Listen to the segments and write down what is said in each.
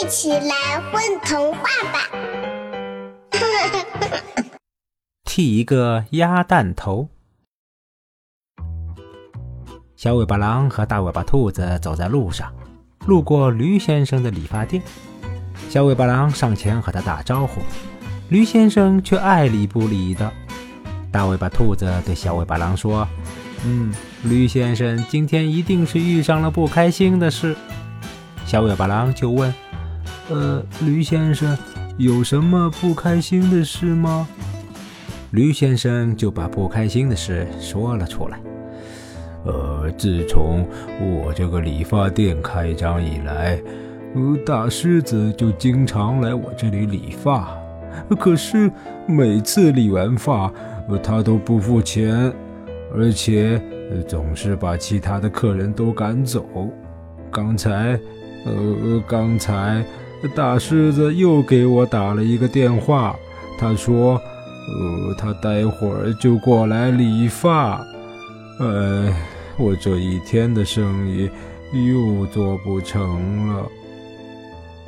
一起来混童话吧！剃一个鸭蛋头。小尾巴狼和大尾巴兔子走在路上，路过驴先生的理发店。小尾巴狼上前和他打招呼，驴先生却爱理不理的。大尾巴兔子对小尾巴狼说：“嗯，驴先生今天一定是遇上了不开心的事。”小尾巴狼就问：“呃，驴先生有什么不开心的事吗？”驴先生就把不开心的事说了出来。呃，自从我这个理发店开张以来，呃，大狮子就经常来我这里理发，可是每次理完发，他都不付钱，而且总是把其他的客人都赶走。刚才，呃，刚才大狮子又给我打了一个电话，他说，呃，他待会儿就过来理发。哎，我这一天的生意又做不成了。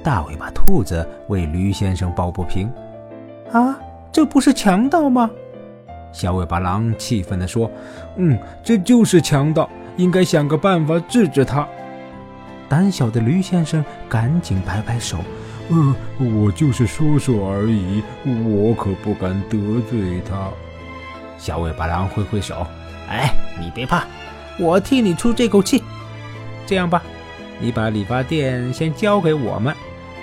大尾巴兔子为驴先生抱不平：“啊，这不是强盗吗？”小尾巴狼气愤地说：“嗯，这就是强盗，应该想个办法治治他。”胆小的驴先生赶紧摆摆手：“呃，我就是说说而已，我可不敢得罪他。”小尾巴狼挥挥手。哎，你别怕，我替你出这口气。这样吧，你把理发店先交给我们，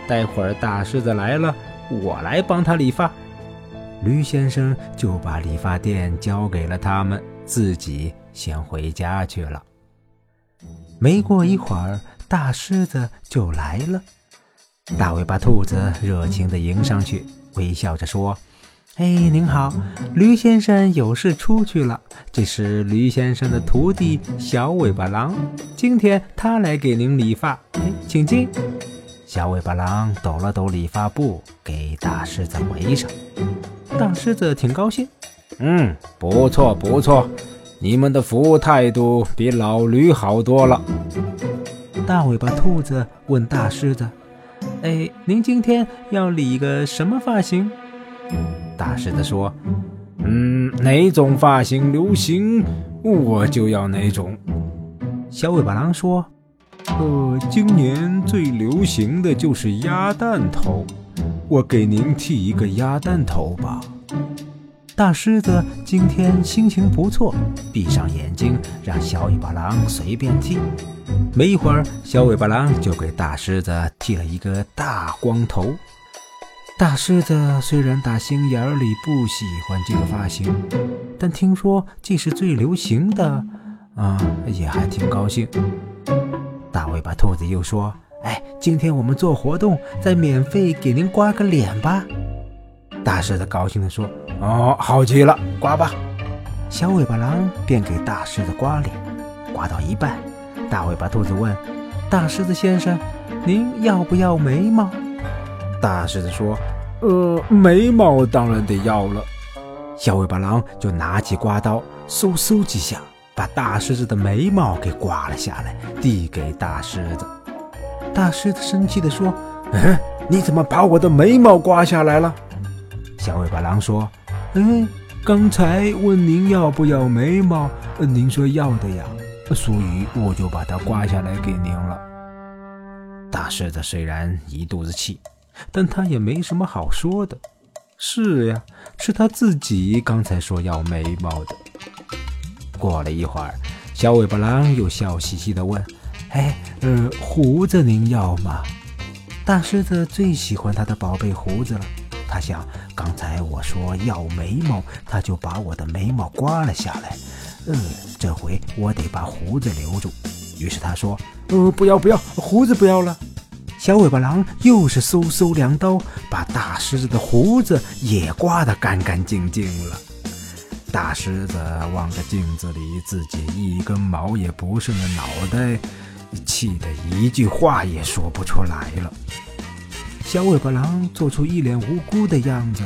待会儿大狮子来了，我来帮他理发。驴先生就把理发店交给了他们，自己先回家去了。没过一会儿，大狮子就来了。大尾巴兔子热情地迎上去，微笑着说。哎，您好，驴先生有事出去了。这是驴先生的徒弟小尾巴狼，今天他来给您理发。哎，请进。小尾巴狼抖了抖理发布，给大狮子围上。大狮子挺高兴。嗯，不错不错，你们的服务态度比老驴好多了。大尾巴兔子问大狮子：“哎，您今天要理个什么发型？”大狮子说：“嗯，哪种发型流行，我就要哪种。”小尾巴狼说：“呃，今年最流行的就是鸭蛋头，我给您剃一个鸭蛋头吧。”大狮子今天心情不错，闭上眼睛让小尾巴狼随便剃。没一会儿，小尾巴狼就给大狮子剃了一个大光头。大狮子虽然打心眼里不喜欢这个发型，但听说这是最流行的，啊，也还挺高兴。大尾巴兔子又说：“哎，今天我们做活动，再免费给您刮个脸吧。”大狮子高兴地说：“哦，好极了，刮吧。”小尾巴狼便给大狮子刮脸，刮到一半，大尾巴兔子问：“大狮子先生，您要不要眉毛？”大狮子说：“呃，眉毛当然得要了。”小尾巴狼就拿起刮刀，嗖嗖几下，把大狮子的眉毛给刮了下来，递给大狮子。大狮子生气地说：“嗯，你怎么把我的眉毛刮下来了？”小尾巴狼说：“嗯，刚才问您要不要眉毛，您说要的呀，所以我就把它刮下来给您了。”大狮子虽然一肚子气。但他也没什么好说的。是呀，是他自己刚才说要眉毛的。过了一会儿，小尾巴狼又笑嘻嘻地问：“哎，呃，胡子您要吗？”大狮子最喜欢他的宝贝胡子了。他想，刚才我说要眉毛，他就把我的眉毛刮了下来。嗯，这回我得把胡子留住。于是他说：“呃，不要不要，胡子不要了。”小尾巴狼又是嗖嗖两刀，把大狮子的胡子也刮得干干净净了。大狮子望着镜子里自己一根毛也不剩的脑袋，气得一句话也说不出来了。小尾巴狼做出一脸无辜的样子：“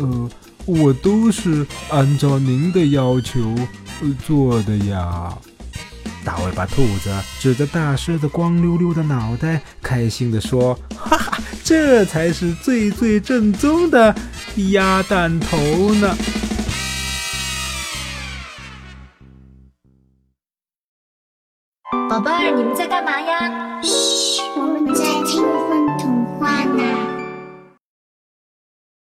呃，我都是按照您的要求做的呀。”大尾巴兔子指着大狮子光溜溜的脑袋，开心地说：“哈哈，这才是最最正宗的鸭蛋头呢！”宝贝儿，你们在干嘛呀？嘘。